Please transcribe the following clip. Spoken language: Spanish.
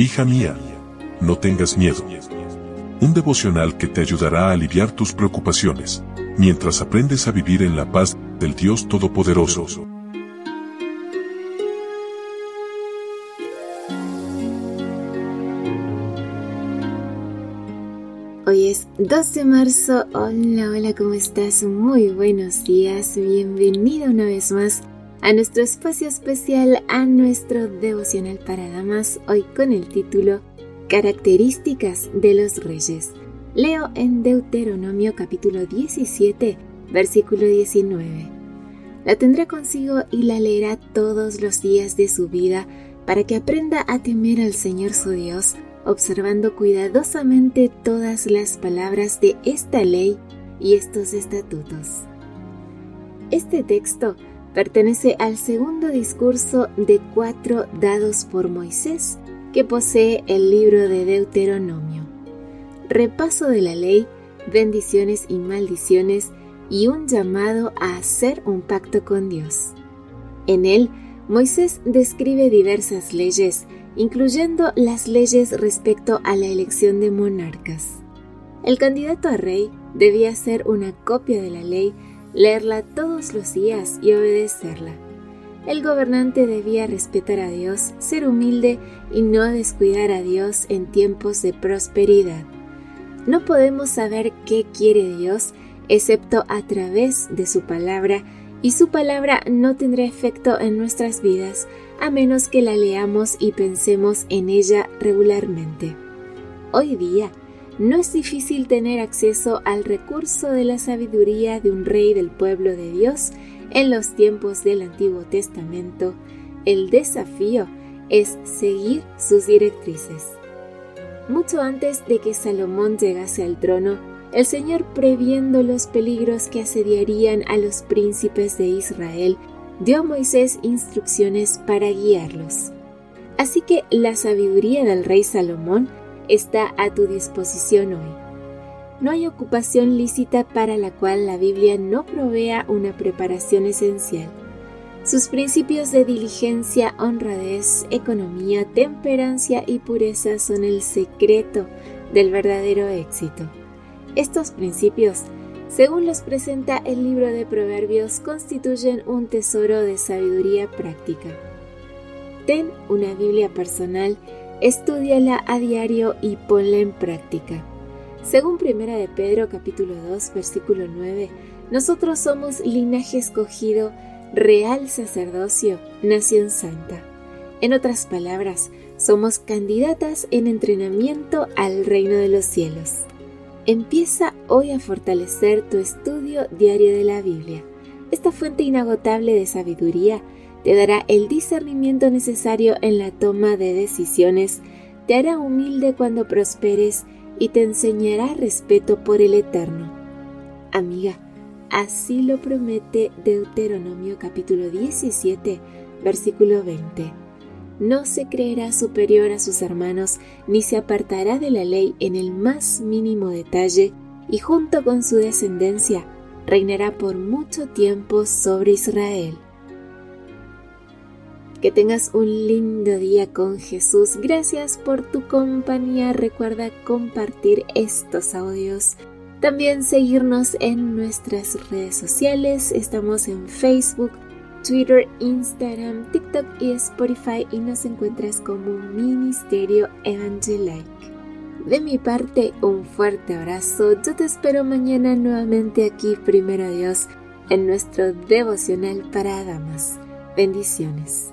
Hija mía, no tengas miedo. Un devocional que te ayudará a aliviar tus preocupaciones, mientras aprendes a vivir en la paz del Dios Todopoderoso. Hoy es 2 de marzo. Hola, hola, ¿cómo estás? Muy buenos días. Bienvenida una vez más a nuestro espacio especial, a nuestro devocional para damas, hoy con el título Características de los Reyes. Leo en Deuteronomio capítulo 17, versículo 19. La tendrá consigo y la leerá todos los días de su vida para que aprenda a temer al Señor su Dios, observando cuidadosamente todas las palabras de esta ley y estos estatutos. Este texto pertenece al segundo discurso de cuatro dados por Moisés que posee el libro de Deuteronomio. Repaso de la ley, bendiciones y maldiciones y un llamado a hacer un pacto con Dios. En él, Moisés describe diversas leyes, incluyendo las leyes respecto a la elección de monarcas. El candidato a rey debía ser una copia de la ley leerla todos los días y obedecerla. El gobernante debía respetar a Dios, ser humilde y no descuidar a Dios en tiempos de prosperidad. No podemos saber qué quiere Dios excepto a través de su palabra y su palabra no tendrá efecto en nuestras vidas a menos que la leamos y pensemos en ella regularmente. Hoy día, no es difícil tener acceso al recurso de la sabiduría de un rey del pueblo de Dios en los tiempos del Antiguo Testamento. El desafío es seguir sus directrices. Mucho antes de que Salomón llegase al trono, el Señor, previendo los peligros que asediarían a los príncipes de Israel, dio a Moisés instrucciones para guiarlos. Así que la sabiduría del rey Salomón está a tu disposición hoy. No hay ocupación lícita para la cual la Biblia no provea una preparación esencial. Sus principios de diligencia, honradez, economía, temperancia y pureza son el secreto del verdadero éxito. Estos principios, según los presenta el libro de Proverbios, constituyen un tesoro de sabiduría práctica. Ten una Biblia personal Estúdiala a diario y ponla en práctica. Según Primera de Pedro capítulo 2 versículo 9, nosotros somos linaje escogido, real sacerdocio, nación santa. En otras palabras, somos candidatas en entrenamiento al reino de los cielos. Empieza hoy a fortalecer tu estudio diario de la Biblia. Esta fuente inagotable de sabiduría te dará el discernimiento necesario en la toma de decisiones, te hará humilde cuando prosperes y te enseñará respeto por el Eterno. Amiga, así lo promete Deuteronomio capítulo 17, versículo 20. No se creerá superior a sus hermanos, ni se apartará de la ley en el más mínimo detalle, y junto con su descendencia reinará por mucho tiempo sobre Israel. Que tengas un lindo día con Jesús. Gracias por tu compañía. Recuerda compartir estos audios. También seguirnos en nuestras redes sociales. Estamos en Facebook, Twitter, Instagram, TikTok y Spotify y nos encuentras como Ministerio Evangelike. De mi parte, un fuerte abrazo. Yo te espero mañana nuevamente aquí, primero Dios, en nuestro devocional para damas. Bendiciones.